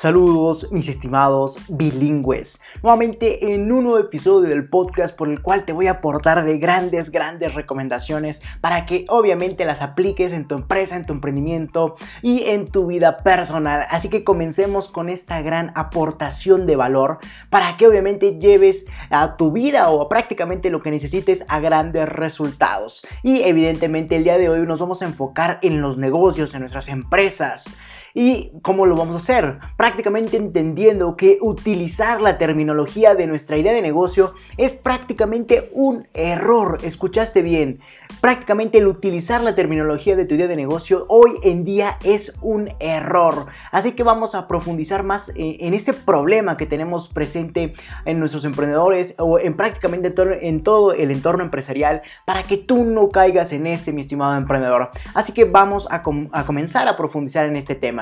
Saludos mis estimados bilingües, nuevamente en un nuevo episodio del podcast por el cual te voy a aportar de grandes, grandes recomendaciones para que obviamente las apliques en tu empresa, en tu emprendimiento y en tu vida personal. Así que comencemos con esta gran aportación de valor para que obviamente lleves a tu vida o prácticamente lo que necesites a grandes resultados. Y evidentemente el día de hoy nos vamos a enfocar en los negocios, en nuestras empresas. ¿Y cómo lo vamos a hacer? Prácticamente entendiendo que utilizar la terminología de nuestra idea de negocio es prácticamente un error. Escuchaste bien. Prácticamente el utilizar la terminología de tu idea de negocio hoy en día es un error. Así que vamos a profundizar más en ese problema que tenemos presente en nuestros emprendedores o en prácticamente en todo el entorno empresarial para que tú no caigas en este, mi estimado emprendedor. Así que vamos a, a comenzar a profundizar en este tema.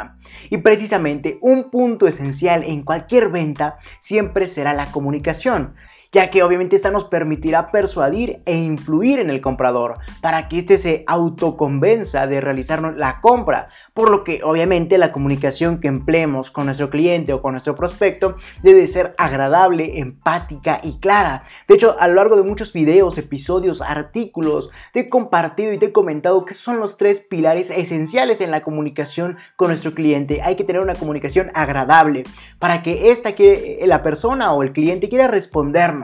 Y precisamente un punto esencial en cualquier venta siempre será la comunicación ya que obviamente esta nos permitirá persuadir e influir en el comprador para que éste se autoconvenza de realizar la compra, por lo que obviamente la comunicación que empleemos con nuestro cliente o con nuestro prospecto debe ser agradable, empática y clara. De hecho, a lo largo de muchos videos, episodios, artículos, te he compartido y te he comentado que son los tres pilares esenciales en la comunicación con nuestro cliente. Hay que tener una comunicación agradable para que esta que la persona o el cliente quiera respondernos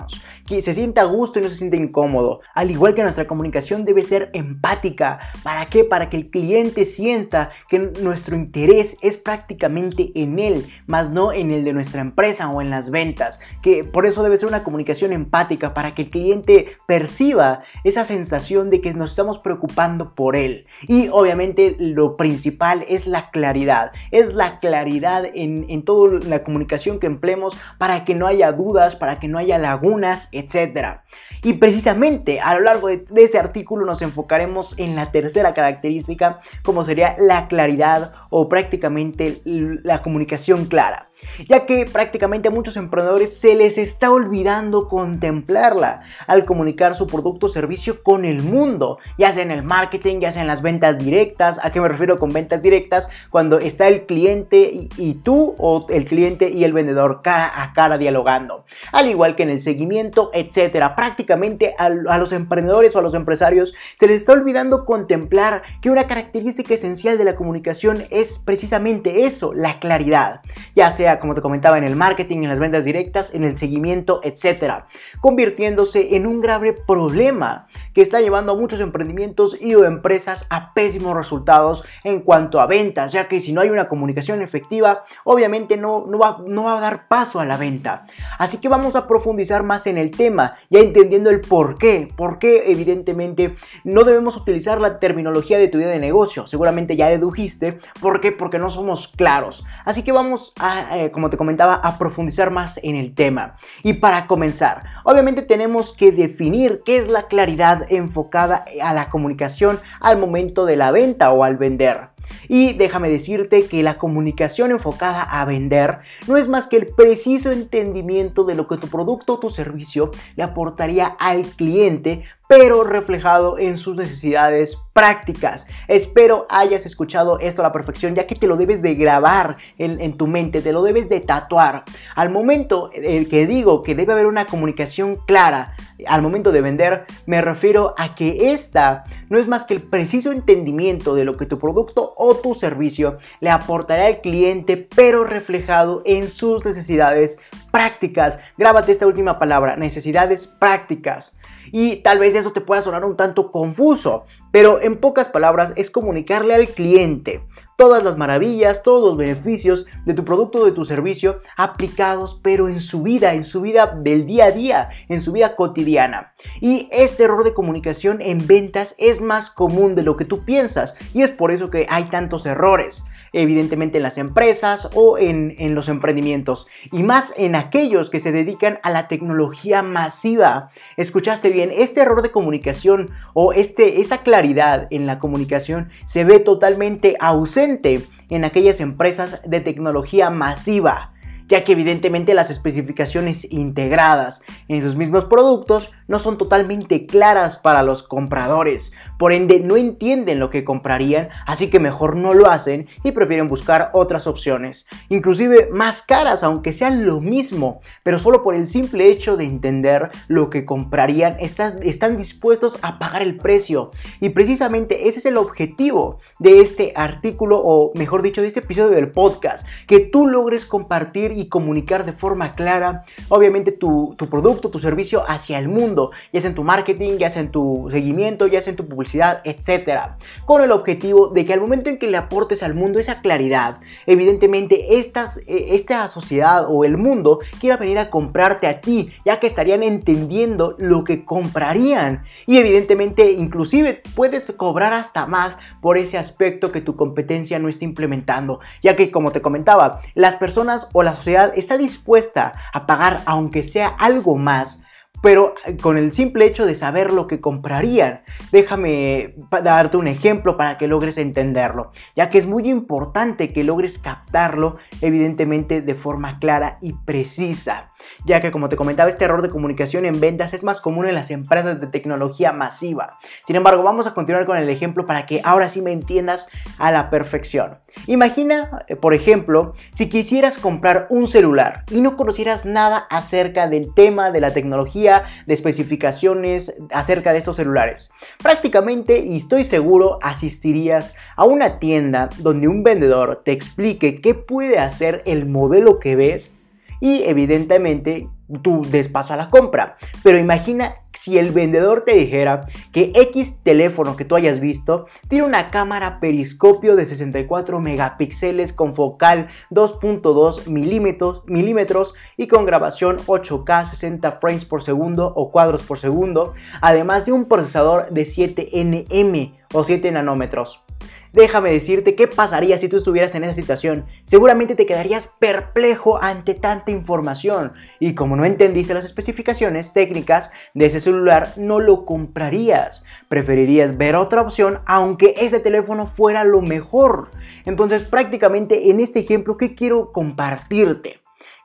que se sienta a gusto y no se sienta incómodo. Al igual que nuestra comunicación debe ser empática. ¿Para qué? Para que el cliente sienta que nuestro interés es prácticamente en él, más no en el de nuestra empresa o en las ventas. Que por eso debe ser una comunicación empática para que el cliente perciba esa sensación de que nos estamos preocupando por él. Y obviamente lo principal es la claridad. Es la claridad en, en toda la comunicación que empleemos para que no haya dudas, para que no haya lagunas etc. Y precisamente a lo largo de, de este artículo nos enfocaremos en la tercera característica, como sería la claridad o prácticamente la comunicación clara ya que prácticamente a muchos emprendedores se les está olvidando contemplarla al comunicar su producto o servicio con el mundo, ya sea en el marketing, ya sea en las ventas directas. ¿A qué me refiero con ventas directas? Cuando está el cliente y, tú o el cliente y el vendedor cara a cara dialogando, al igual que en el seguimiento, etcétera. Prácticamente a, a los emprendedores o a los empresarios se les está olvidando contemplar que una característica esencial de la comunicación es precisamente eso, la claridad, ya sea como te comentaba, en el marketing, en las ventas directas, en el seguimiento, etcétera, convirtiéndose en un grave problema que está llevando a muchos emprendimientos y o empresas a pésimos resultados en cuanto a ventas, ya que si no hay una comunicación efectiva, obviamente no, no, va, no va a dar paso a la venta. Así que vamos a profundizar más en el tema, ya entendiendo el por qué, por qué evidentemente no debemos utilizar la terminología de tu idea de negocio, seguramente ya dedujiste, ¿por qué? Porque no somos claros. Así que vamos a, eh, como te comentaba, a profundizar más en el tema. Y para comenzar, obviamente tenemos que definir qué es la claridad enfocada a la comunicación al momento de la venta o al vender. Y déjame decirte que la comunicación enfocada a vender no es más que el preciso entendimiento de lo que tu producto o tu servicio le aportaría al cliente pero reflejado en sus necesidades prácticas. Espero hayas escuchado esto a la perfección, ya que te lo debes de grabar en, tu mente, te lo debes de tatuar. Al momento el que digo que debe haber una comunicación clara, al momento de vender, me refiero a que esta no es más que el preciso entendimiento de lo que tu producto o tu servicio le aportará al cliente, pero reflejado en sus necesidades prácticas. Grábate esta última palabra, necesidades prácticas. Y tal vez eso te pueda sonar un tanto confuso, pero en pocas palabras es comunicarle al cliente todas las maravillas, todos los beneficios de tu producto o de tu servicio aplicados, pero en su vida, en su vida del día a día, en su vida cotidiana. Y este error de comunicación en ventas es más común de lo que tú piensas y es por eso que hay tantos errores evidentemente en las empresas o en, en, los emprendimientos y más en aquellos que se dedican a la tecnología masiva. Escuchaste bien, este error de comunicación o este, esa claridad en la comunicación se ve totalmente ausente en aquellas empresas de tecnología masiva, ya que evidentemente las especificaciones integradas en sus mismos productos no son totalmente claras para los compradores. Por ende, no entienden lo que comprarían, así que mejor no lo hacen y prefieren buscar otras opciones. Inclusive más caras, aunque sean lo mismo, pero solo por el simple hecho de entender lo que comprarían, están dispuestos a pagar el precio. Y precisamente ese es el objetivo de este artículo, o mejor dicho, de este episodio del podcast, que tú logres compartir y comunicar de forma clara, obviamente, tu, tu producto, tu servicio hacia el mundo, ya sea en tu marketing, ya sea en tu seguimiento, ya sea en tu publicidad, etcétera, con el objetivo de que al momento en que le aportes al mundo esa claridad, evidentemente eh, esta sociedad o el mundo quiera venir a comprarte a ti, ya que estarían entendiendo lo que comprarían. Y evidentemente inclusive puedes cobrar hasta más por ese aspecto que tu competencia no está implementando, ya que como te comentaba, las personas o la sociedad está dispuesta a pagar aunque sea algo más pero eh, con el simple hecho de saber lo que comprarían. Déjame darte un ejemplo para que logres entenderlo, ya que es muy importante que logres captarlo evidentemente de forma clara y precisa ya que como te comentaba este error de comunicación en ventas es más común en las empresas de tecnología masiva. Sin embargo, vamos a continuar con el ejemplo para que ahora sí me entiendas a la perfección. Imagina, eh, por ejemplo, si quisieras comprar un celular y no conocieras nada acerca del tema de la tecnología, de especificaciones acerca de estos celulares. Prácticamente, y estoy seguro, asistirías a una tienda donde un vendedor te explique qué puede hacer el modelo que ves y evidentemente tú des paso a la compra. Pero imagina si el vendedor te dijera que X teléfono que tú hayas visto tiene una cámara periscopio de 64 megapíxeles con focal 2.2 milímetros, milímetros y con grabación 8K 60 frames por segundo o cuadros por segundo, además de un procesador de 7 nm o 7 nanómetros. Déjame decirte qué pasaría si tú estuvieras en esa situación. Seguramente te quedarías perplejo ante tanta información y como no entendiste las especificaciones técnicas de ese celular, no lo comprarías. Preferirías ver otra opción aunque ese teléfono fuera lo mejor. Entonces prácticamente en este ejemplo, ¿qué quiero compartirte?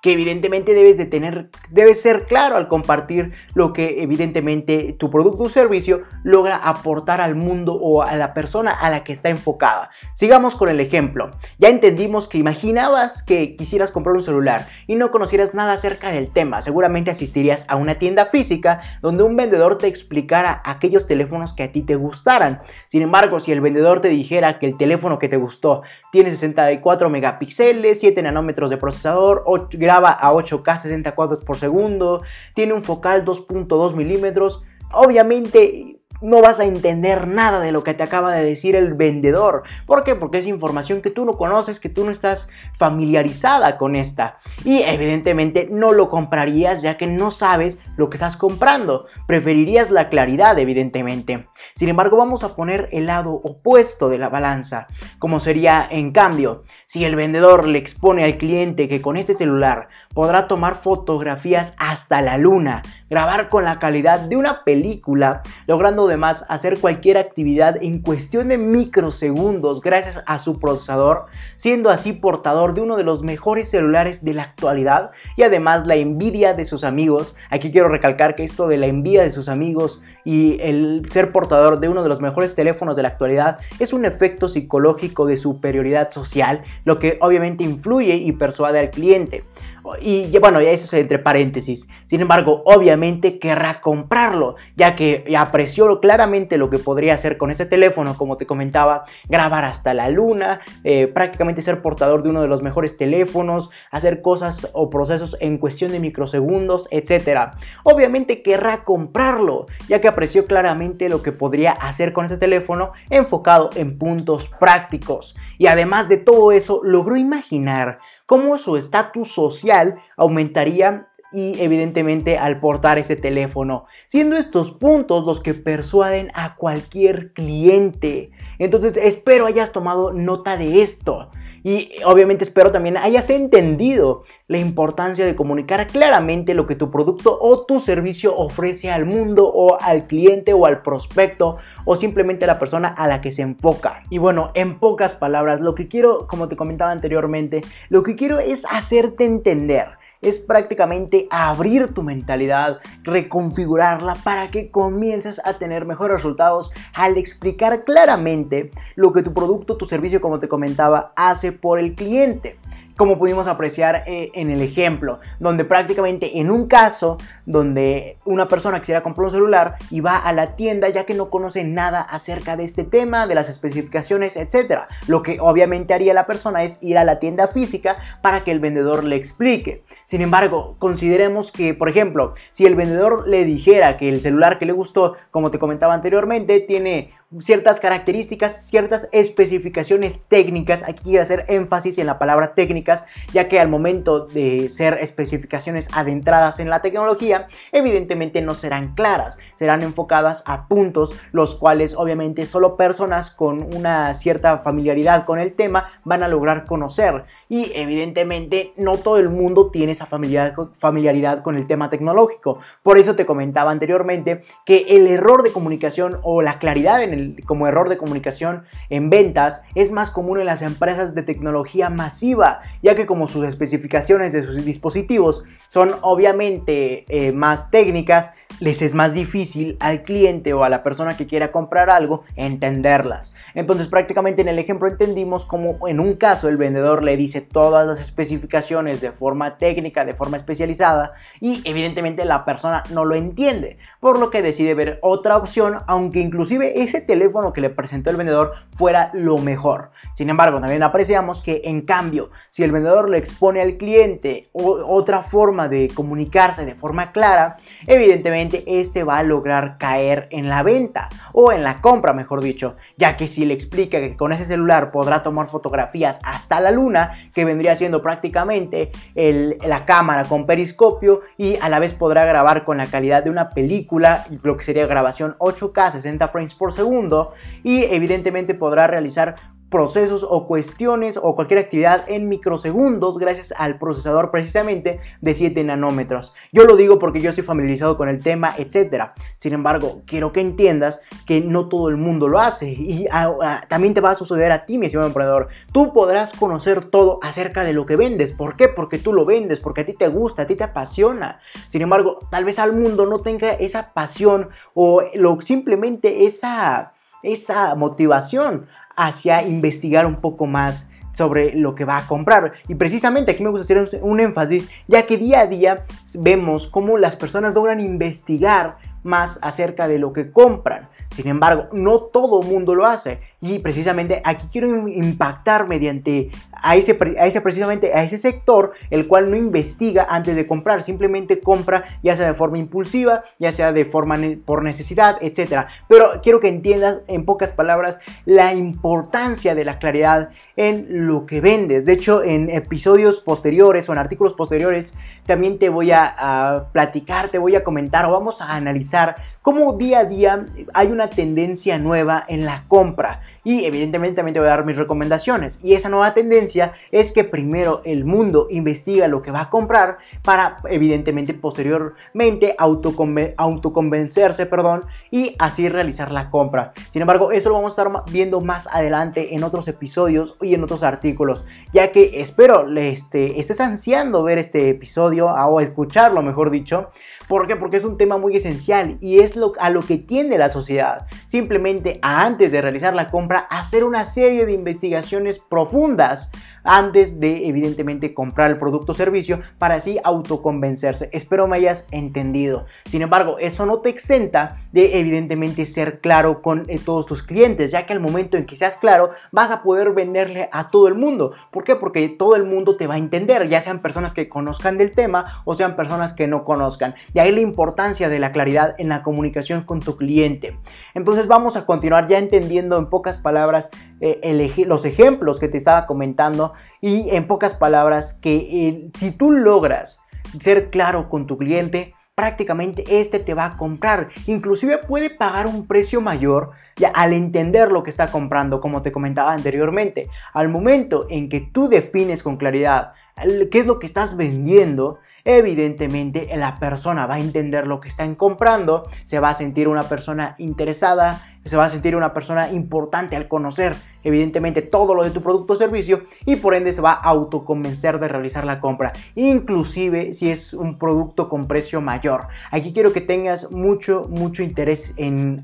Que evidentemente debes de tener, debes ser claro al compartir lo que evidentemente tu producto o servicio logra aportar al mundo o a la persona a la que está enfocada. Sigamos con el ejemplo. Ya entendimos que imaginabas que quisieras comprar un celular y no conocieras nada acerca del tema. Seguramente asistirías a una tienda física donde un vendedor te explicara aquellos teléfonos que a ti te gustaran. Sin embargo, si el vendedor te dijera que el teléfono que te gustó tiene 64 megapíxeles, 7 nanómetros de procesador, 8 a 8K 60 cuadros por segundo, tiene un focal 2.2 milímetros. Obviamente no vas a entender nada de lo que te acaba de decir el vendedor. ¿Por qué? Porque es información que tú no conoces, que tú no estás familiarizada con esta. Y evidentemente no lo comprarías ya que no sabes lo que estás comprando. Preferirías la claridad, evidentemente. Sin embargo, vamos a poner el lado opuesto de la balanza, como sería en cambio, si el vendedor le expone al cliente que con este celular podrá tomar fotografías hasta la luna, grabar con la calidad de una película, logrando además hacer cualquier actividad en cuestión de microsegundos gracias a su procesador, siendo así portador de uno de los mejores celulares de la actualidad y además la envidia de sus amigos. Aquí quiero recalcar que esto de la envidia de sus amigos y el ser portador de uno de los mejores teléfonos de la actualidad es un efecto psicológico de superioridad social, lo que obviamente influye y persuade al cliente. Y bueno, ya eso es entre paréntesis. Sin embargo, obviamente querrá comprarlo, ya que apreció claramente lo que podría hacer con ese teléfono, como te comentaba, grabar hasta la luna, eh, prácticamente ser portador de uno de los mejores teléfonos, hacer cosas o procesos en cuestión de microsegundos, etc. Obviamente querrá comprarlo, ya que apreció claramente lo que podría hacer con ese teléfono enfocado en puntos prácticos. Y además de todo eso, logró imaginar cómo su estatus social aumentaría y evidentemente al portar ese teléfono, siendo estos puntos los que persuaden a cualquier cliente. Entonces espero hayas tomado nota de esto. Y obviamente espero también hayas entendido la importancia de comunicar claramente lo que tu producto o tu servicio ofrece al mundo o al cliente o al prospecto o simplemente a la persona a la que se enfoca. Y bueno, en pocas palabras, lo que quiero, como te comentaba anteriormente, lo que quiero es hacerte entender es prácticamente abrir tu mentalidad, reconfigurarla para que comiences a tener mejores resultados al explicar claramente lo que tu producto, tu servicio, como te comentaba, hace por el cliente como pudimos apreciar eh, en el ejemplo, donde prácticamente en un caso donde una persona quisiera comprar un celular y va a la tienda ya que no conoce nada acerca de este tema, de las especificaciones, etc. Lo que obviamente haría la persona es ir a la tienda física para que el vendedor le explique. Sin embargo, consideremos que, por ejemplo, si el vendedor le dijera que el celular que le gustó, como te comentaba anteriormente, tiene ciertas características, ciertas especificaciones técnicas. Aquí quiero hacer énfasis en la palabra técnicas, ya que al momento de ser especificaciones adentradas en la tecnología, evidentemente no serán claras, serán enfocadas a puntos, los cuales obviamente solo personas con una cierta familiaridad con el tema van a lograr conocer. Y evidentemente no todo el mundo tiene esa familiaridad con el tema tecnológico. Por eso te comentaba anteriormente que el error de comunicación o la claridad en como error de comunicación en ventas es más común en las empresas de tecnología masiva, ya que como sus especificaciones de sus dispositivos son obviamente eh, más técnicas, les es más difícil al cliente o a la persona que quiera comprar algo entenderlas. Entonces prácticamente en el ejemplo entendimos como en un caso el vendedor le dice todas las especificaciones de forma técnica, de forma especializada y evidentemente la persona no lo entiende, por lo que decide ver otra opción, aunque inclusive ese teléfono que le presentó el vendedor fuera lo mejor. Sin embargo, también apreciamos que en cambio, si el vendedor le expone al cliente otra forma de comunicarse de forma clara, evidentemente este va a lograr caer en la venta o en la compra, mejor dicho, ya que si le explica que con ese celular podrá tomar fotografías hasta la luna, que vendría siendo prácticamente la cámara con periscopio y a la vez podrá grabar con la calidad de una película, lo que sería grabación 8K 60 frames por segundo y evidentemente podrá realizar procesos o cuestiones o cualquier actividad en microsegundos gracias al procesador precisamente de 7 nanómetros. Yo lo digo porque yo estoy familiarizado con el tema, etcétera. Sin embargo, quiero que entiendas que no todo el mundo lo hace y ah, ah, también te va a suceder a ti, mi estimado emprendedor. Tú podrás conocer todo acerca de lo que vendes. ¿Por qué? Porque tú lo vendes, porque a ti te gusta, a ti te apasiona. Sin embargo, tal vez al mundo no tenga esa pasión o lo, simplemente esa esa motivación hacia investigar un poco más sobre lo que va a comprar. Y precisamente aquí me gusta hacer un, énfasis, ya que día a día vemos cómo las personas logran investigar más acerca de lo que compran. Sin embargo, no todo mundo lo hace y precisamente aquí quiero impactar mediante a ese, a ese precisamente a ese sector el cual no investiga antes de comprar, simplemente compra ya sea de forma impulsiva, ya sea de forma por necesidad, etcétera. Pero quiero que entiendas en pocas palabras la importancia de la claridad en lo que vendes. De hecho, en episodios posteriores o en artículos posteriores también te voy a, a platicar, te voy a comentar o vamos a analizar cómo día a día hay una tendencia nueva en la compra y evidentemente también te voy a dar mis recomendaciones. Y esa nueva tendencia es que primero el mundo investiga lo que va a comprar para evidentemente posteriormente autoconvencerse perdón, y así realizar la compra. Sin embargo, eso lo vamos a estar viendo más adelante en otros episodios y en otros artículos, ya que espero este, estés ansiando ver este episodio o escucharlo, mejor dicho. ¿Por qué? Porque es un tema muy esencial y es a lo que tiende la sociedad. Simplemente antes de realizar la compra hacer una serie de investigaciones profundas antes de evidentemente comprar el producto o servicio para así autoconvencerse. Espero me hayas entendido. Sin embargo, eso no te exenta de evidentemente ser claro con eh, todos tus clientes, ya que al momento en que seas claro vas a poder venderle a todo el mundo. ¿Por qué? Porque todo el mundo te va a entender, ya sean personas que conozcan del tema o sean personas que no conozcan. De ahí la importancia de la claridad en la comunicación con tu cliente. Entonces vamos a continuar ya entendiendo en pocas palabras eh, los ejemplos que te estaba comentando y en pocas palabras que eh, si tú logras ser claro con tu cliente, prácticamente este te va a comprar. Inclusive puede pagar un precio mayor ya al entender lo que está comprando, como te comentaba anteriormente. Al momento en que tú defines con claridad qué es lo que estás vendiendo, evidentemente la persona va a entender lo que están comprando, se va a sentir una persona interesada, se va a sentir una persona importante al conocer evidentemente todo lo de tu producto o servicio y por ende se va a autoconvencer de realizar la compra, inclusive si es un producto con precio mayor. Aquí quiero que tengas mucho, mucho interés en,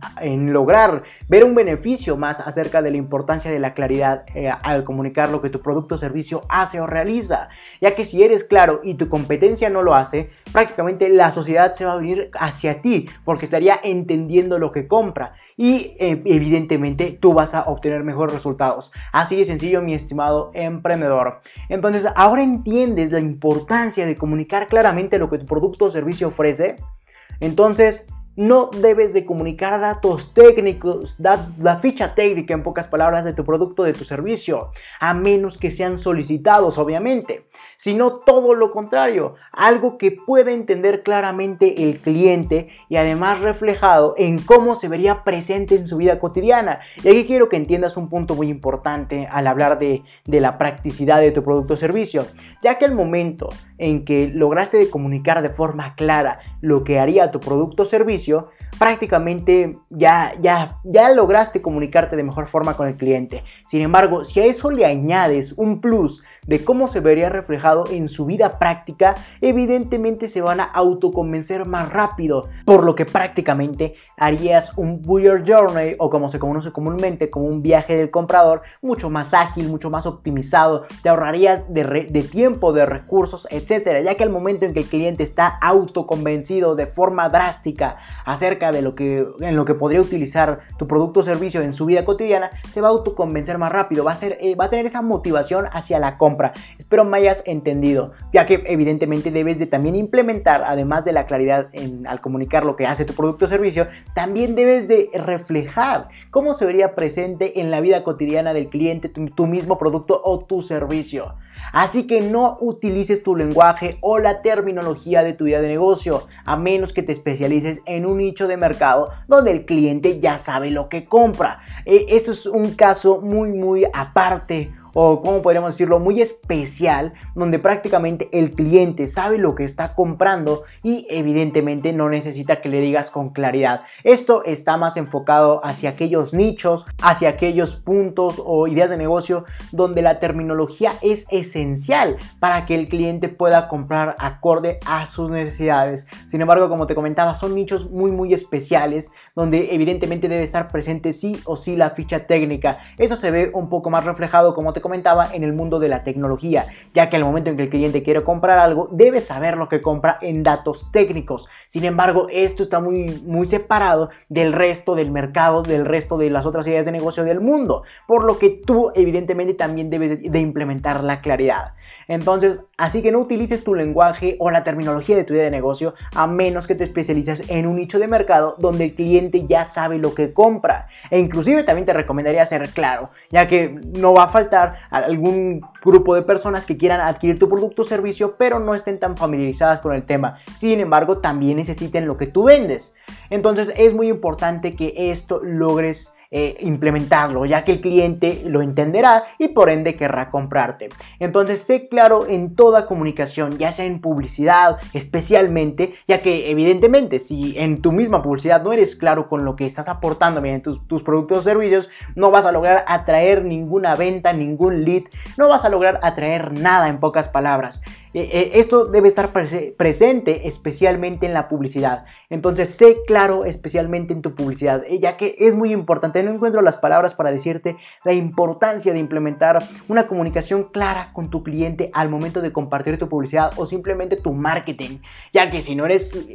lograr ver un beneficio más acerca de la importancia de la claridad eh, al comunicar lo que tu producto o servicio hace o realiza, ya que si eres claro y tu competencia no lo hace, prácticamente la sociedad se va a venir hacia ti porque estaría entendiendo lo que compra y eh, evidentemente tú vas a obtener mejores resultados. Así de sencillo, mi estimado emprendedor. Entonces, ahora entiendes la importancia de comunicar claramente lo que tu producto o servicio ofrece. Entonces, no debes de comunicar datos técnicos, la ficha técnica en pocas palabras de tu producto, de tu servicio, a menos que sean solicitados, obviamente, sino todo lo contrario, algo que pueda entender claramente el cliente y además reflejado en cómo se vería presente en su vida cotidiana. Y aquí quiero que entiendas un punto muy importante al hablar de, de la practicidad de tu producto o servicio, ya que el momento en que lograste comunicar de forma clara lo que haría tu producto o servicio, prácticamente ya, ya, ya lograste comunicarte de mejor forma con el cliente. Sin embargo, si a eso le añades un plus de cómo se vería reflejado en su vida práctica, evidentemente se van a autoconvencer más rápido, por lo que prácticamente harías un buyer journey o como se conoce comúnmente como un viaje del comprador mucho más ágil, mucho más optimizado, te ahorrarías de, tiempo, de recursos, etcétera, ya que al momento en que el cliente está autoconvencido de forma drástica acerca de lo que en lo que podría utilizar tu producto o servicio en su vida cotidiana, se va a autoconvencer más rápido, va a ser eh, va a tener esa motivación hacia la compra Espero me hayas entendido, ya que evidentemente debes de también implementar, además de la claridad en, al comunicar lo que hace tu producto o servicio, también debes de reflejar cómo se vería presente en la vida cotidiana del cliente tu mismo producto o tu servicio. Así que no utilices tu lenguaje o la terminología de tu idea de negocio, a menos que te especialices en un nicho de mercado donde el cliente ya sabe lo que compra. Eh, esto es un caso muy muy aparte o como podríamos decirlo, muy especial, donde prácticamente el cliente sabe lo que está comprando y evidentemente no necesita que le digas con claridad. Esto está más enfocado hacia aquellos nichos, hacia aquellos puntos o ideas de negocio donde la terminología es esencial para que el cliente pueda comprar acorde a sus necesidades. Sin embargo, como te comentaba, son nichos muy muy especiales donde evidentemente debe estar presente sí o sí la ficha técnica. Eso se ve un poco más reflejado como te comentaba en el mundo de la tecnología, ya que al momento en que el cliente quiere comprar algo, debe saber lo que compra en datos técnicos. Sin embargo, esto está muy, muy separado del resto del mercado, del resto de las otras ideas de negocio del mundo, por lo que tú evidentemente también debes de implementar la claridad. Entonces, así que no utilices tu lenguaje o la terminología de tu idea de negocio a menos que te especialices en un nicho de mercado donde el cliente ya sabe lo que compra. E inclusive también te recomendaría ser claro, ya que no va a faltar algún grupo de personas que quieran adquirir tu producto o servicio, pero no estén tan familiarizadas con el tema. Sin embargo, también necesiten lo que tú vendes. Entonces es muy importante que esto logres eh, implementarlo, ya que el cliente lo entenderá y por ende querrá comprarte. Entonces, sé claro en toda comunicación, ya sea en publicidad, especialmente, ya que evidentemente si en tu misma publicidad no eres claro con lo que estás aportando mediante tus, tus productos o servicios, no vas a lograr atraer ninguna venta, ningún lead, no vas a lograr atraer nada en pocas palabras. Eh, eh, esto debe estar presente especialmente en la publicidad. Entonces, sé claro especialmente en tu publicidad, eh, ya que es muy importante. No encuentro las palabras para decirte la importancia de implementar una comunicación clara con tu cliente al momento de compartir tu publicidad o simplemente tu marketing, ya que si no eres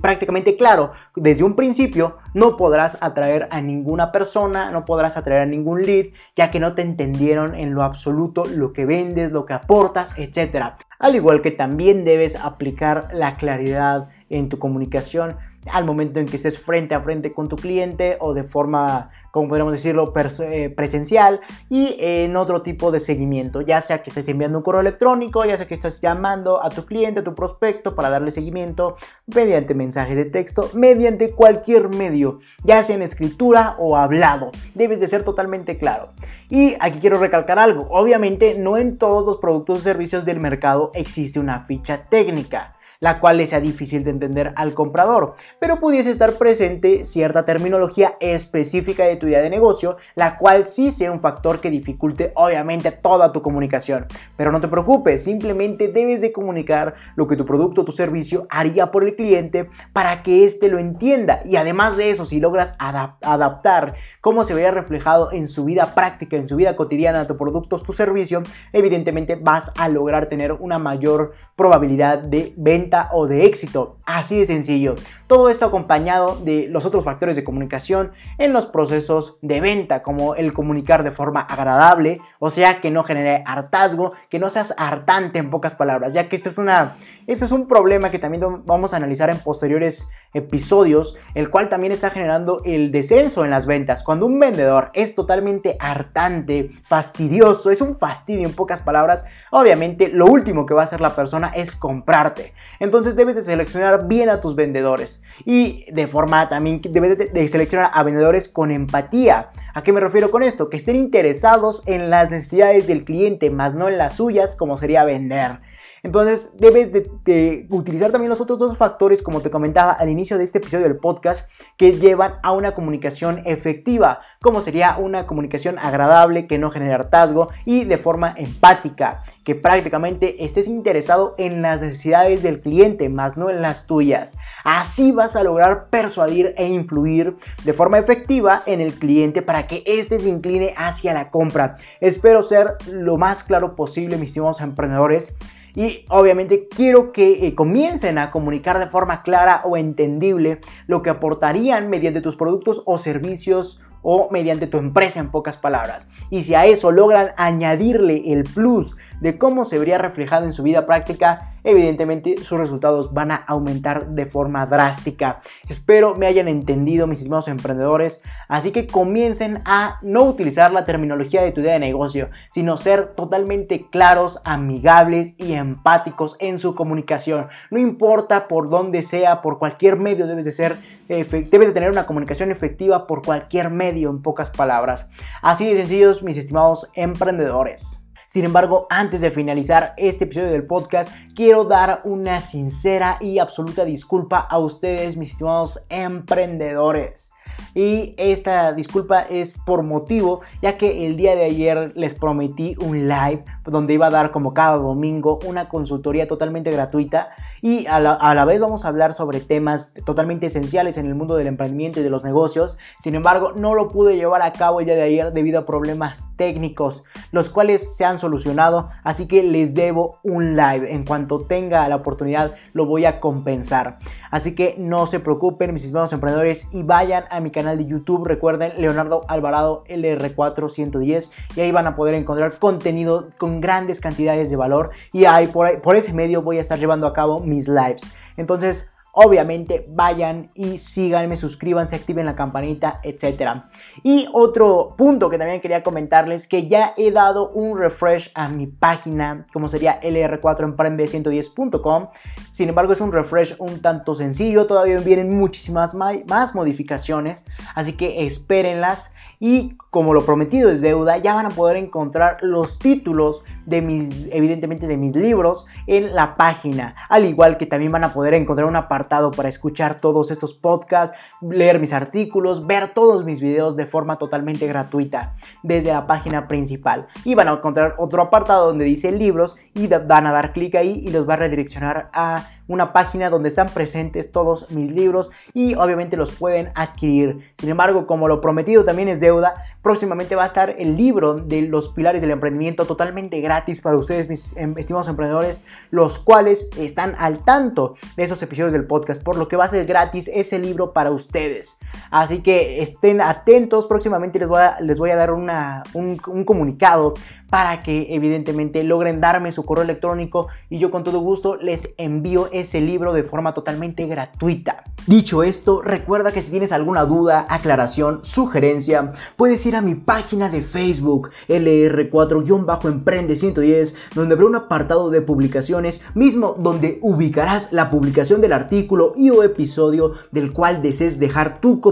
prácticamente claro desde un principio, no podrás atraer a ninguna persona, no podrás atraer a ningún lead, ya que no te entendieron en lo absoluto lo que vendes, lo que aportas, etc al igual que también debes aplicar la claridad en tu comunicación al momento en que estés frente a frente con tu cliente o de forma, como podríamos decirlo, eh, presencial y en otro tipo de seguimiento, ya sea que estés enviando un correo electrónico, ya sea que estés llamando a tu cliente, a tu prospecto para darle seguimiento mediante mensajes de texto, mediante cualquier medio, ya sea en escritura o hablado. Debes de ser totalmente claro. Y aquí quiero recalcar algo, obviamente no en todos los productos o servicios del mercado existe una ficha técnica. La cual le sea difícil de entender al comprador, pero pudiese estar presente cierta terminología específica de tu idea de negocio, la cual sí sea un factor que dificulte obviamente toda tu comunicación. Pero no te preocupes, simplemente debes de comunicar lo que tu producto o tu servicio haría por el cliente para que éste lo entienda y además de eso, si logras adaptar cómo se vería reflejado en su vida práctica, en su vida cotidiana, tu producto, tu servicio, evidentemente vas a lograr tener una mayor probabilidad de venta o de éxito. Así de sencillo. Todo esto acompañado de los otros factores de comunicación en los procesos de venta, como el comunicar de forma agradable, o sea, que no genere hartazgo, que no seas hartante en pocas palabras, ya que esto es una este es un problema que también vamos a analizar en posteriores episodios, el cual también está generando el descenso en las ventas. Cuando un vendedor es totalmente hartante, fastidioso, es un fastidio en pocas palabras, obviamente lo último que va a hacer la persona es comprarte. Entonces debes de seleccionar bien a tus vendedores y de forma también debes de seleccionar a vendedores con empatía. ¿A qué me refiero con esto? Que estén interesados en las necesidades del cliente, más no en las suyas, como sería vender. Entonces debes de, utilizar también los otros dos factores, como te comentaba al inicio de este episodio del podcast, que llevan a una comunicación efectiva, como sería una comunicación agradable, que no genere hartazgo y de forma empática, que prácticamente estés interesado en las necesidades del cliente, más no en las tuyas. Así vas a lograr persuadir e influir de forma efectiva en el cliente para que éste se incline hacia la compra. Espero ser lo más claro posible, mis estimados emprendedores. Y obviamente quiero que eh, comiencen a comunicar de forma clara o entendible lo que aportarían mediante tus productos o servicios o mediante tu empresa en pocas palabras. Y si a eso logran añadirle el plus de cómo se vería reflejado en su vida práctica, evidentemente sus resultados van a aumentar de forma drástica. Espero me hayan entendido mis estimados emprendedores, así que comiencen a no utilizar la terminología de tu idea de negocio, sino ser totalmente claros, amigables y empáticos en su comunicación. No importa por dónde sea, por cualquier medio debes de ser debes de tener una comunicación efectiva por cualquier medio en pocas palabras. Así de sencillos mis estimados emprendedores. Sin embargo, antes de finalizar este episodio del podcast, quiero dar una sincera y absoluta disculpa a ustedes, mis estimados emprendedores. Y esta disculpa es por motivo, ya que el día de ayer les prometí un live donde iba a dar como cada domingo una consultoría totalmente gratuita y a la, vez vamos a hablar sobre temas totalmente esenciales en el mundo del emprendimiento y de los negocios. Sin embargo, no lo pude llevar a cabo el día de ayer debido a problemas técnicos, los cuales se han solucionado, así que les debo un live. En cuanto tenga la oportunidad, lo voy a compensar. Así que no se preocupen, mis estimados emprendedores, y vayan a mi canal de YouTube. Recuerden, Leonardo Alvarado LR4110, y ahí van a poder encontrar contenido con grandes cantidades de valor. Y ahí por, por ese medio voy a estar llevando a cabo mis lives. Entonces, Obviamente vayan y síganme, suscríbanse, activen la campanita, etc. Y otro punto que también quería comentarles que ya he dado un refresh a mi página, como sería lr4emprende110.com. Sin embargo, es un refresh un tanto sencillo, todavía vienen muchísimas más modificaciones, así que espérenlas. Y como lo prometido es deuda, ya van a poder encontrar los títulos de mis, evidentemente de mis libros en la página. Al igual que también van a poder encontrar un apartado para escuchar todos estos podcasts, leer mis artículos, ver todos mis videos de forma totalmente gratuita desde la página principal. Y van a encontrar otro apartado donde dice libros y van a dar clic ahí y los va a redireccionar a una página donde están presentes todos mis libros y obviamente los pueden adquirir. Sin embargo, como lo prometido también es deuda, próximamente va a estar el libro de los pilares del emprendimiento totalmente gratis para ustedes, mis em, estimados emprendedores, los cuales están al tanto de esos episodios del podcast, por lo que va a ser gratis ese libro para ustedes. Así que estén atentos, próximamente les voy a, les voy a dar un, un comunicado para que evidentemente logren darme su correo electrónico y yo con todo gusto les envío ese libro de forma totalmente gratuita. Dicho esto, recuerda que si tienes alguna duda, aclaración, sugerencia, puedes ir a mi página de Facebook LR4-Emprende 110, donde habrá un apartado de publicaciones, mismo donde ubicarás la publicación del artículo y o episodio del cual desees dejar tu comentario.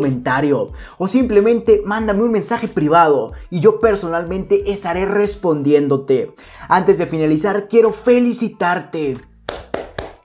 O simplemente mándame un mensaje privado y yo personalmente estaré respondiendo antes de finalizar, quiero felicitarte.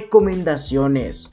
recomendaciones.